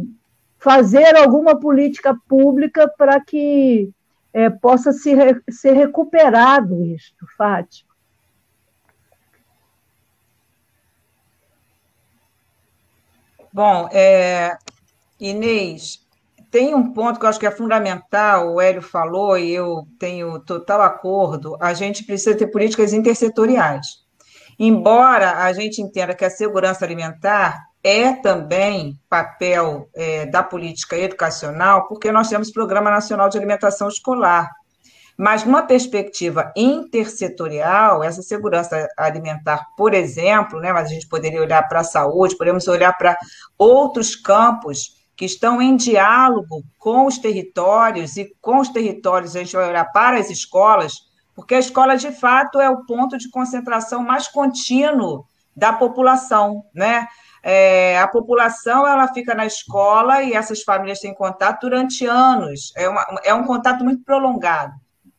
fazer alguma política pública para que é, possa se, ser recuperado isto, Fátima? Bom, é, Inês, tem um ponto que eu acho que é fundamental, o Hélio falou, e eu tenho total acordo, a gente precisa ter políticas intersetoriais. Embora a gente entenda que a segurança alimentar é também papel é, da política educacional, porque nós temos Programa Nacional de Alimentação Escolar. Mas, numa perspectiva intersetorial, essa segurança alimentar, por exemplo, né, mas a gente poderia olhar para a saúde, podemos olhar para outros campos que estão em diálogo com os territórios, e com os territórios a gente vai olhar para as escolas, porque a escola, de fato, é o ponto de concentração mais contínuo da população, né? É, a população ela fica na escola e essas famílias têm contato durante anos, é, uma, é um contato muito prolongado.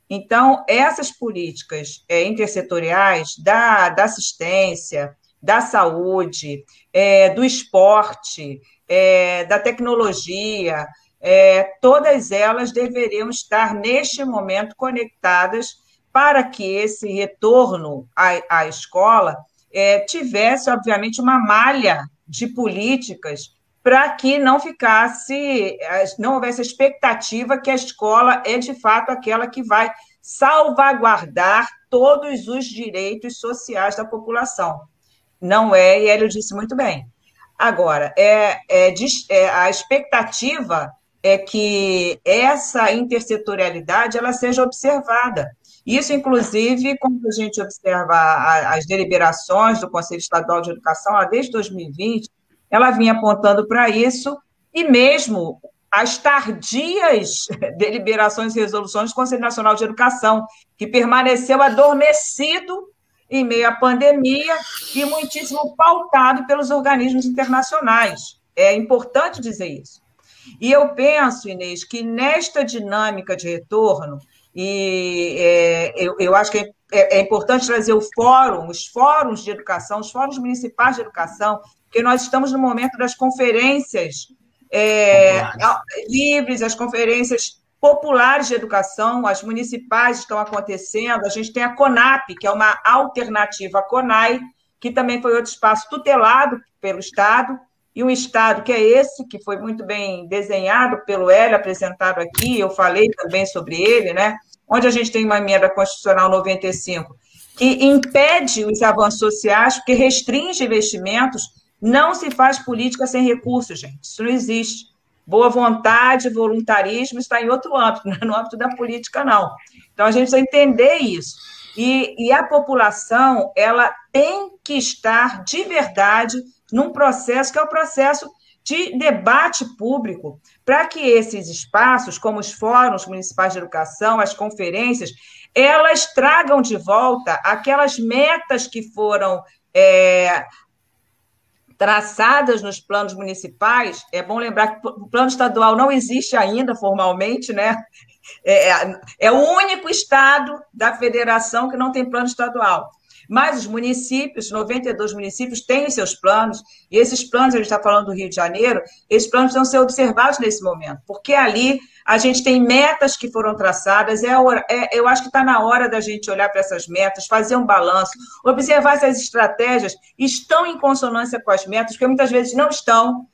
Então, essas políticas é, intersetoriais da, da assistência, da saúde, é, do esporte, é, da tecnologia, é, todas elas deveriam estar, neste momento, conectadas para que esse retorno à, à escola é, tivesse, obviamente, uma malha de políticas para que não ficasse, não houvesse a expectativa que a escola é de fato aquela que vai salvaguardar todos os direitos sociais da população. Não é, e ele disse muito bem. Agora, é, é, é, a expectativa é que essa intersetorialidade ela seja observada. Isso, inclusive, quando a gente observa as deliberações do Conselho Estadual de Educação, desde 2020, ela vinha apontando para isso, e mesmo as tardias deliberações e resoluções do Conselho Nacional de Educação, que permaneceu adormecido em meio à pandemia e muitíssimo pautado pelos organismos internacionais. É importante dizer isso. E eu penso, Inês, que nesta dinâmica de retorno, e é, eu, eu acho que é, é, é, importante trazer o fórum, os fóruns de educação, os fóruns municipais de educação, porque nós estamos no momento das conferências é, livres, as conferências populares de educação, as municipais estão acontecendo, a gente tem a CONAP, que é uma alternativa à CONAI, que também foi outro espaço tutelado pelo Estado, e um Estado que é esse, que foi muito bem desenhado pelo Hélio, apresentado aqui, eu falei também sobre ele, né? onde a gente tem uma emenda constitucional 95, que impede os avanços sociais, porque restringe investimentos, não se faz política sem recursos, gente, isso não existe. Boa vontade, voluntarismo está em outro âmbito, não é no âmbito da política, não. Então, a gente precisa entender isso. E, e a população, ela tem que estar de verdade num processo que é o processo de debate público, para que esses espaços, como os fóruns municipais de educação, as conferências, elas tragam de volta aquelas metas que foram é, traçadas nos planos municipais, é bom lembrar que o plano estadual não existe ainda formalmente, né? É, é, é o único estado da federação que não tem plano estadual. Mas os municípios, 92 municípios, têm seus planos, e esses planos, a gente está falando do Rio de Janeiro, esses planos precisam ser observados nesse momento, porque ali a gente tem metas que foram traçadas, é, é eu acho que está na hora da gente olhar para essas metas, fazer um balanço, observar se as estratégias estão em consonância com as metas, porque muitas vezes não estão,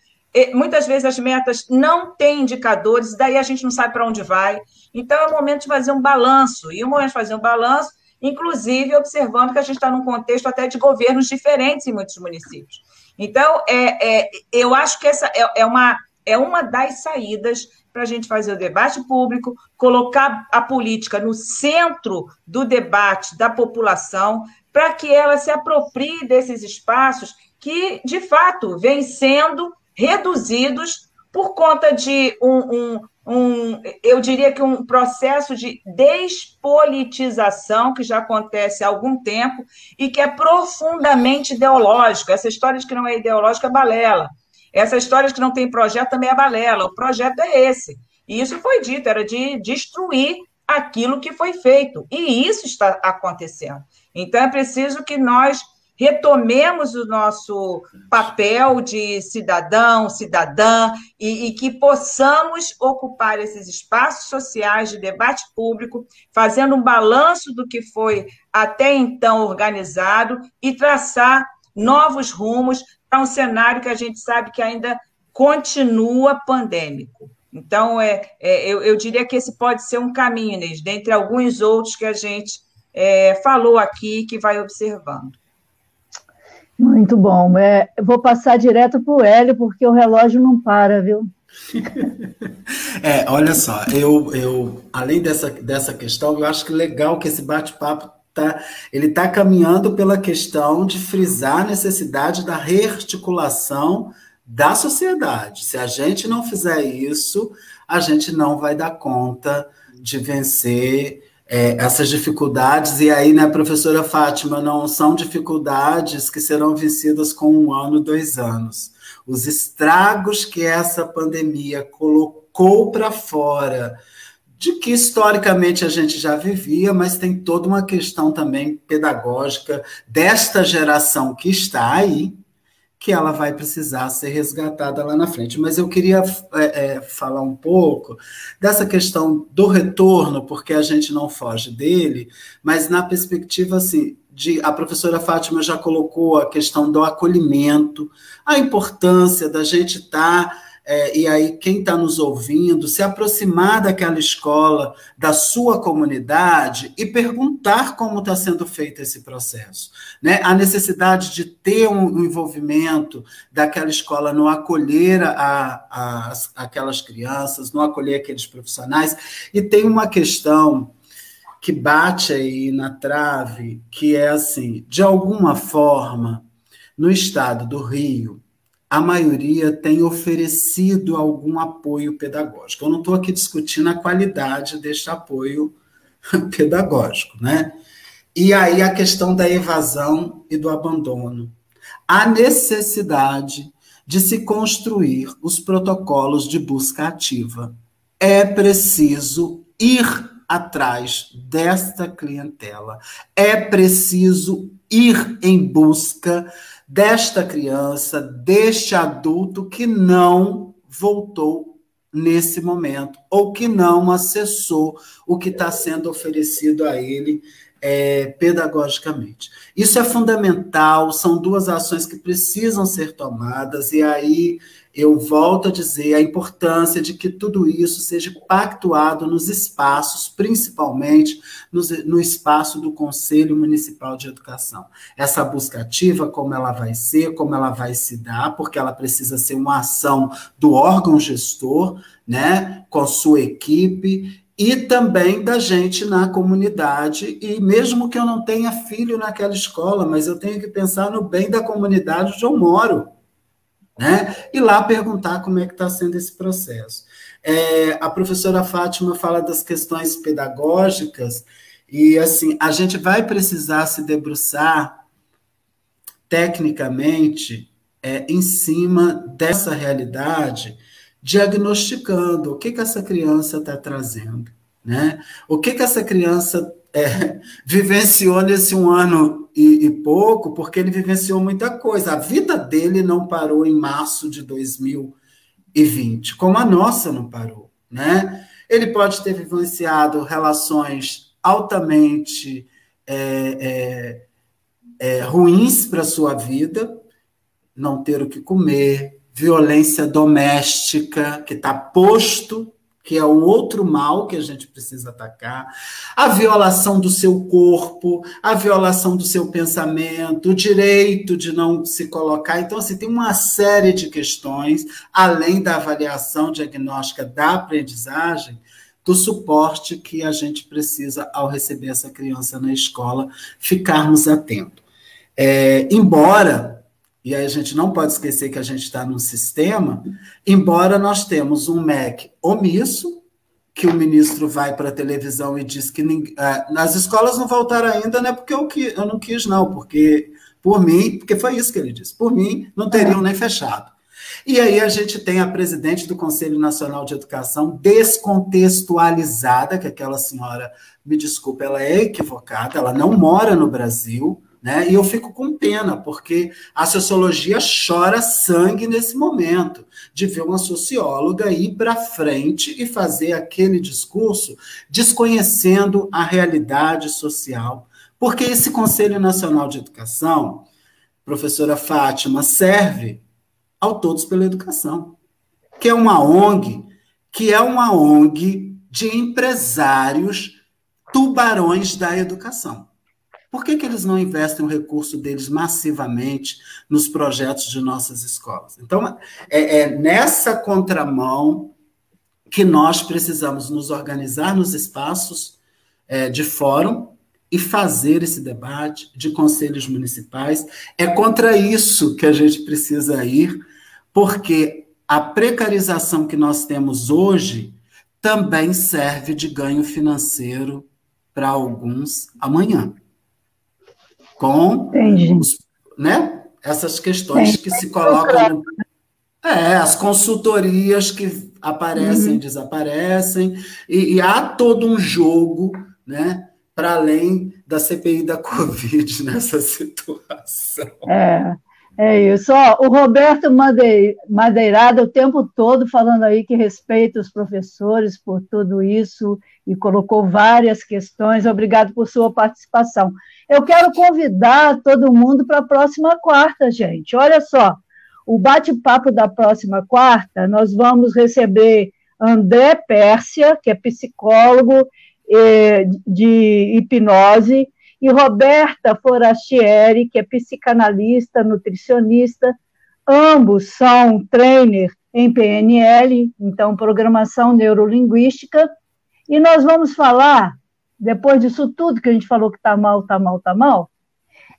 muitas vezes as metas não têm indicadores, e daí a gente não sabe para onde vai. Então, é o momento de fazer um balanço, e o momento de fazer um balanço inclusive observando que a gente está num contexto até de governos diferentes em muitos municípios. Então, é, é eu acho que essa é, é, uma, é uma das saídas para a gente fazer o debate público, colocar a política no centro do debate da população, para que ela se aproprie desses espaços que, de fato, vêm sendo reduzidos por conta de um, um, um, eu diria que um processo de despolitização que já acontece há algum tempo e que é profundamente ideológico. Essa história de que não é ideológica é balela. Essa história de que não tem projeto também é balela. O projeto é esse. E isso foi dito, era de destruir aquilo que foi feito. E isso está acontecendo. Então é preciso que nós retomemos o nosso papel de cidadão, cidadã, e, e, que possamos ocupar esses espaços sociais de debate público, fazendo um balanço do que foi até então organizado e traçar novos rumos para um cenário que a gente sabe que ainda continua pandêmico. Então, é, é eu, eu, diria que esse pode ser um caminho, Inês, dentre alguns outros que a gente é, falou aqui, que vai observando. Muito bom. É, vou passar direto para o Hélio, porque o relógio não para, viu? é, olha só, eu, eu além dessa, dessa questão, eu acho que legal que esse bate-papo tá, ele está caminhando pela questão de frisar a necessidade da rearticulação da sociedade. Se a gente não fizer isso, a gente não vai dar conta de vencer é, essas dificuldades, e aí, né, professora Fátima, não são dificuldades que serão vencidas com um ano, dois anos. Os estragos que essa pandemia colocou para fora, de que historicamente a gente já vivia, mas tem toda uma questão também pedagógica desta geração que está aí, que ela vai precisar ser resgatada lá na frente. Mas eu queria é, é, falar um pouco dessa questão do retorno, porque a gente não foge dele, mas na perspectiva assim, de a professora Fátima já colocou a questão do acolhimento, a importância da gente estar tá é, e aí quem está nos ouvindo, se aproximar daquela escola, da sua comunidade e perguntar como está sendo feito esse processo. Né? A necessidade de ter um, envolvimento daquela escola no acolher a, a, aquelas crianças, no acolher aqueles profissionais. E tem uma questão que bate aí na trave, que é assim, de alguma forma, no estado do Rio, a maioria tem oferecido algum apoio pedagógico. Eu não estou aqui discutindo a qualidade deste apoio pedagógico, né? E aí a questão da evasão e do abandono. A necessidade de se construir os protocolos de busca ativa. É preciso ir atrás desta clientela. É preciso ir em busca desta criança, deste adulto que não voltou nesse momento, ou que não acessou o que está sendo oferecido a ele é, pedagogicamente. Isso é fundamental, são duas ações que precisam ser tomadas, e aí eu volto a dizer a importância de que tudo isso seja pactuado nos espaços, principalmente no, espaço do Conselho Municipal de Educação. Essa busca ativa, como ela vai ser, como ela vai se dar, porque ela precisa ser uma ação do órgão gestor, né, com sua equipe, e também da gente na comunidade, e mesmo que eu não tenha filho naquela escola, mas eu tenho que pensar no bem da comunidade onde eu moro né? E lá perguntar como é que está sendo esse processo. É, a professora Fátima fala das questões pedagógicas, e assim, a gente vai precisar se debruçar tecnicamente é, em cima dessa realidade, diagnosticando o que, que essa criança está trazendo, né? O que, que essa criança é, vivenciou nesse um ano e, e, pouco, porque ele vivenciou muita coisa. A vida dele não parou em março de 2020, como a nossa não parou, né? Ele pode ter vivenciado relações altamente é, é, é ruins para a sua vida, não ter o que comer, violência doméstica, que está posto que é o outro mal que a gente precisa atacar, a violação do seu corpo, a violação do seu pensamento, o direito de não se colocar. Então, assim, tem uma série de questões, além da avaliação diagnóstica da aprendizagem, do suporte que a gente precisa ao receber essa criança na escola, ficarmos atentos. É, embora e aí a gente não pode esquecer que a gente está num sistema, embora nós temos um MEC omisso, que o ministro vai para a televisão e diz que ninguém, uh, nas escolas não voltaram ainda, não é porque eu, eu não quis, não, porque por mim, porque foi isso que ele disse, por mim não teriam nem fechado. E aí a gente tem a presidente do Conselho Nacional de Educação descontextualizada, que aquela senhora, me desculpa, ela é equivocada, ela não mora no Brasil, né? E eu fico com pena, porque a sociologia chora sangue nesse momento, de ver uma socióloga ir para frente e fazer aquele discurso desconhecendo a realidade social. Porque esse Conselho Nacional de Educação, professora Fátima, serve ao Todos pela Educação, que é uma ONG, que é uma ONG de empresários tubarões da educação. Por que, que eles não investem o recurso deles massivamente nos projetos de nossas escolas? Então, é, é nessa contramão que nós precisamos nos organizar nos espaços é, de fórum e fazer esse debate de conselhos municipais. É contra isso que a gente precisa ir, porque a precarização que nós temos hoje também serve de ganho financeiro para alguns amanhã com os, né, essas questões Entendi. que se colocam. É, as consultorias que aparecem uhum. desaparecem, e, e, há todo um jogo, né, para além da CPI da Covid nessa situação. É, é isso. Ó, o Roberto Madeirada o tempo todo falando aí que respeita os professores por tudo isso e colocou várias questões. Obrigado por sua participação. Eu quero convidar todo mundo para a próxima quarta, gente. Olha só, o bate-papo da próxima quarta, nós vamos receber André Pérsia, que é psicólogo de hipnose, e Roberta Forastieri, que é psicanalista, nutricionista. Ambos são trainer em PNL, então programação neurolinguística, e nós vamos falar depois disso tudo que a gente falou que está mal, está mal, está mal,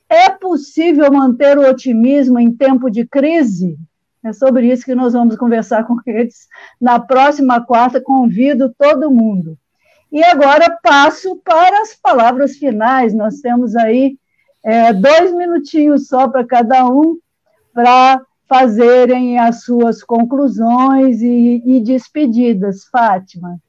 é possível manter o otimismo em tempo de crise? É sobre isso que nós vamos conversar com eles na próxima quarta. Convido todo mundo. E agora passo para as palavras finais. Nós temos aí é, dois minutinhos só para cada um para fazerem as suas conclusões e, e despedidas. Fátima.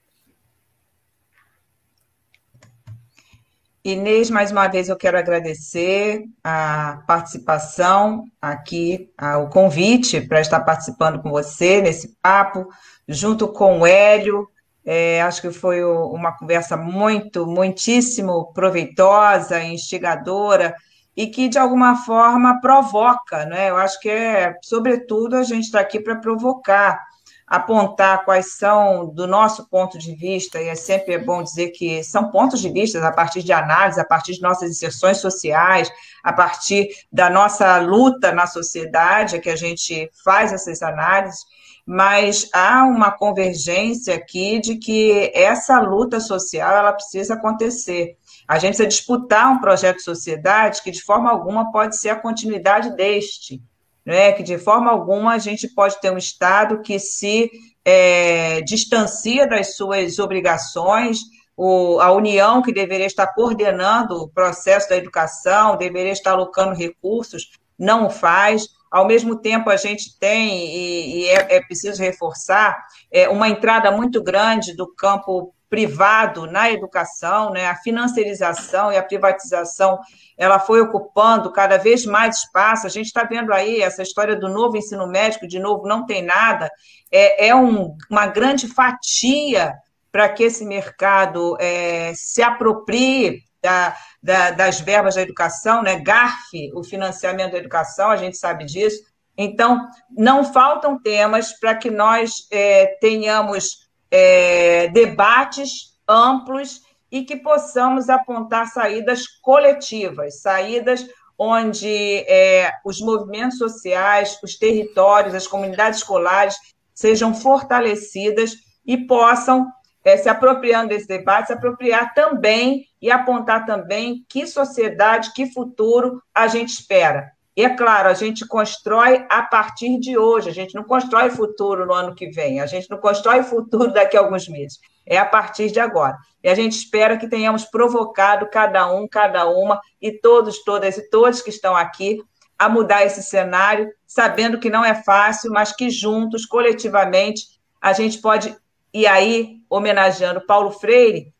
Inês, mais uma vez eu quero agradecer a participação aqui, o convite para estar participando com você nesse papo, junto com o Hélio. É, acho que foi uma conversa muito, muitíssimo proveitosa, instigadora e que, de alguma forma, provoca. Né? Eu acho que é, sobretudo, a gente está aqui para provocar apontar quais são, do nosso ponto de vista, e é sempre bom dizer que são pontos de vista a partir de análise, a partir de nossas inserções sociais, a partir da nossa luta na sociedade, é que a gente faz essas análises, mas há uma convergência aqui de que essa luta social ela precisa acontecer. A gente precisa disputar um projeto de sociedade que, de forma alguma, pode ser a continuidade deste né, que de forma alguma a gente pode ter um Estado que se é, distancia das suas obrigações, o, a União, que deveria estar coordenando o processo da educação, deveria estar alocando recursos, não faz. Ao mesmo tempo, a gente tem, e, e é, é, preciso reforçar, é, uma entrada muito grande do campo privado na educação, né? a financiarização e a privatização ela foi ocupando cada vez mais espaço. A gente está vendo aí essa história do novo ensino médico, de novo, não tem nada. É, é um, uma grande fatia para que esse mercado é, se aproprie da, da, das verbas da educação, né? garfe o financiamento da educação, a gente sabe disso. Então, não faltam temas para que nós é, tenhamos é, debates amplos e que possamos apontar saídas coletivas, saídas onde é, os movimentos sociais, os territórios, as comunidades escolares sejam fortalecidas e possam, é, se apropriando desse debate, se apropriar também e apontar também que sociedade, que futuro a gente espera. E é claro, a gente constrói a partir de hoje, a gente não constrói futuro no ano que vem, a gente não constrói futuro daqui a alguns meses, é a partir de agora. E a gente espera que tenhamos provocado cada um, cada uma, e todos, todas e todos que estão aqui, a mudar esse cenário, sabendo que não é fácil, mas que juntos, coletivamente, a gente pode ir aí, homenageando Paulo Freire,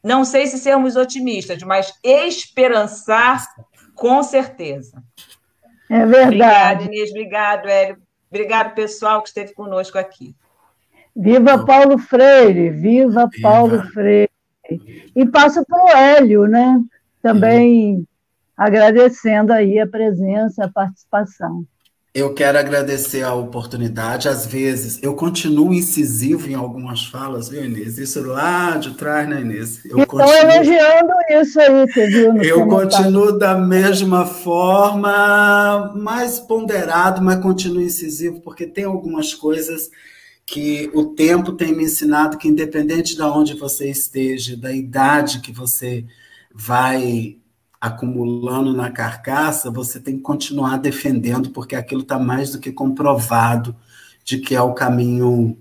não sei se sermos otimistas, mas esperançar com certeza. É verdade. Obrigada, Inês. Obrigado, Hélio. Obrigado, pessoal, que esteve conosco aqui. Viva Paulo Freire, viva, viva. Paulo Freire. E passo para o Hélio, né? Também Sim. agradecendo aí a presença, a participação. Eu quero agradecer a oportunidade. Às vezes, eu continuo incisivo em algumas falas, viu, Inês? Isso lá de trás, né, Inês? Eu Estou continuo... elogiando isso aí, você viu? eu continuo da mesma forma, mais ponderado, mas continuo incisivo, porque tem algumas coisas que o tempo tem me ensinado que, independente de onde você esteja, da idade que você vai acumulando na carcaça, você tem que continuar defendendo, porque aquilo está mais do que comprovado de que é o caminho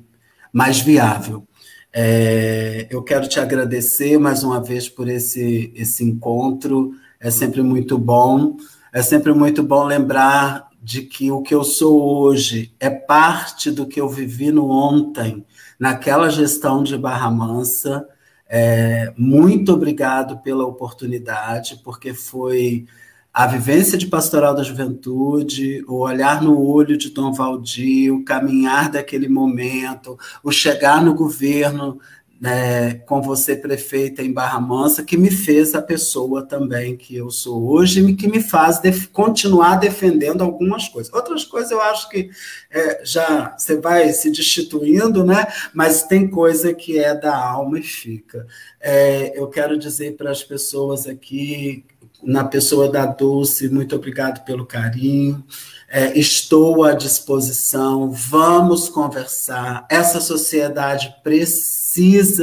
mais viável. É, eu quero te agradecer mais uma vez por esse, esse encontro, é sempre muito bom, é sempre muito bom lembrar de que o que eu sou hoje é parte do que eu vivi no ontem, naquela gestão de Barra Mansa, é, muito obrigado pela oportunidade, porque foi a vivência de pastoral da juventude, o olhar no olho de Dom Valdir, o caminhar daquele momento, o chegar no governo né, com você, prefeita, em Barra Mansa, que me fez a pessoa também que eu sou hoje e que me faz def continuar defendendo algumas coisas. Outras coisas eu acho que é, já você vai se destituindo, né? mas tem coisa que é da alma e fica. É, eu quero dizer para as pessoas aqui, na pessoa da Dulce, muito obrigado pelo carinho. É, estou à disposição, vamos conversar. Essa sociedade precisa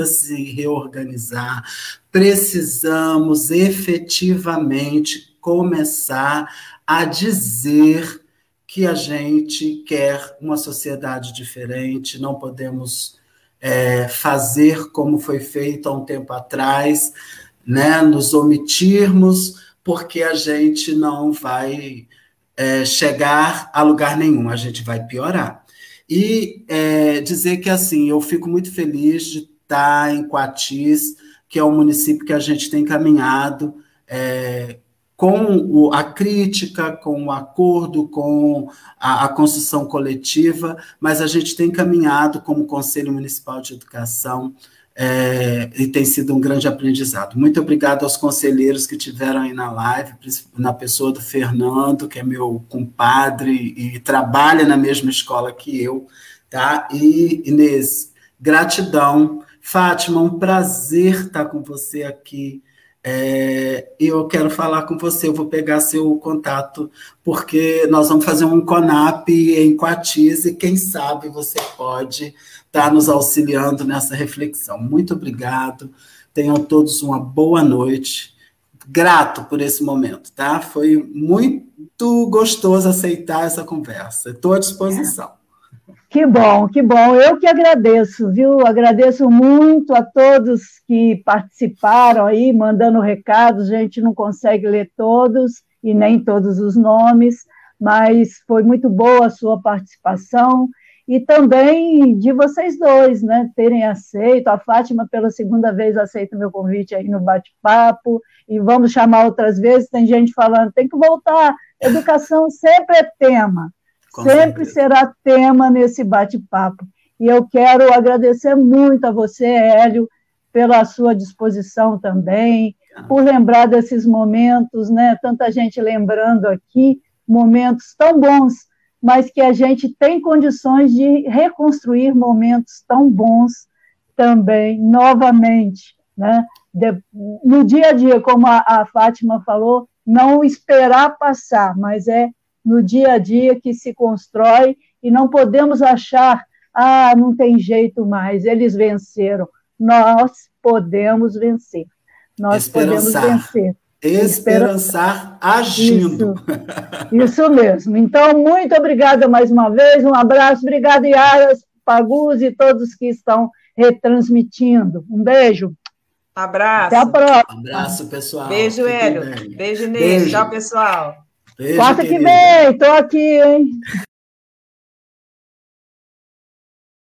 se reorganizar, precisamos efetivamente começar a dizer que a gente quer uma sociedade diferente, não podemos é, fazer como foi feito há um tempo atrás, né, nos omitirmos, porque a gente não vai é, chegar a lugar nenhum, a gente vai piorar. E é, dizer que, assim, eu fico muito feliz de estar em Coatis, que é o município que a gente tem caminhado é, com o, a crítica, com o acordo, com a, a, construção coletiva, mas a gente tem caminhado como Conselho Municipal de Educação é, e tem sido um grande aprendizado. Muito obrigado aos conselheiros que tiveram aí na live, na pessoa do Fernando, que é meu compadre e trabalha na mesma escola que eu, tá? E Inês, gratidão. Fátima, um prazer estar com você aqui. É, eu quero falar com você, eu vou pegar seu contato, porque nós vamos fazer um CONAP em Coatiz e quem sabe você pode está nos auxiliando nessa reflexão. Muito obrigado. Tenham todos uma boa noite. Grato por esse momento, tá? Foi muito gostoso aceitar essa conversa. Estou à disposição. Que bom, que bom. Eu que agradeço, viu? Agradeço muito a todos que participaram aí, mandando recados. A gente não consegue ler todos e nem todos os nomes, mas foi muito boa a sua participação e também de vocês dois, né, terem aceito, a Fátima pela segunda vez aceita meu convite aí no bate-papo, e vamos chamar outras vezes, tem gente falando, tem que voltar, educação sempre é tema, Com sempre certeza. será tema nesse bate-papo, e eu quero agradecer muito a você, Hélio, pela sua disposição também, por lembrar desses momentos, né, tanta gente lembrando aqui, momentos tão bons, mas que a gente tem condições de reconstruir momentos tão bons também, novamente. Né? De, no dia a dia, como a, a Fátima falou, não esperar passar, mas é no dia a dia que se constrói e não podemos achar, ah, não tem jeito mais, eles venceram. Nós podemos vencer. Nós podemos vencer. Esperançar agindo. Isso, isso mesmo. Então, muito obrigada mais uma vez, um abraço, obrigada, Yara, Paguz e todos que estão retransmitindo. Um beijo. Abraço. Até a próxima. Abraço, pessoal. Beijo, Hélio. Beijo, Inês. Tchau, pessoal. Beijo, Quarta querida. que vem, estou aqui, hein?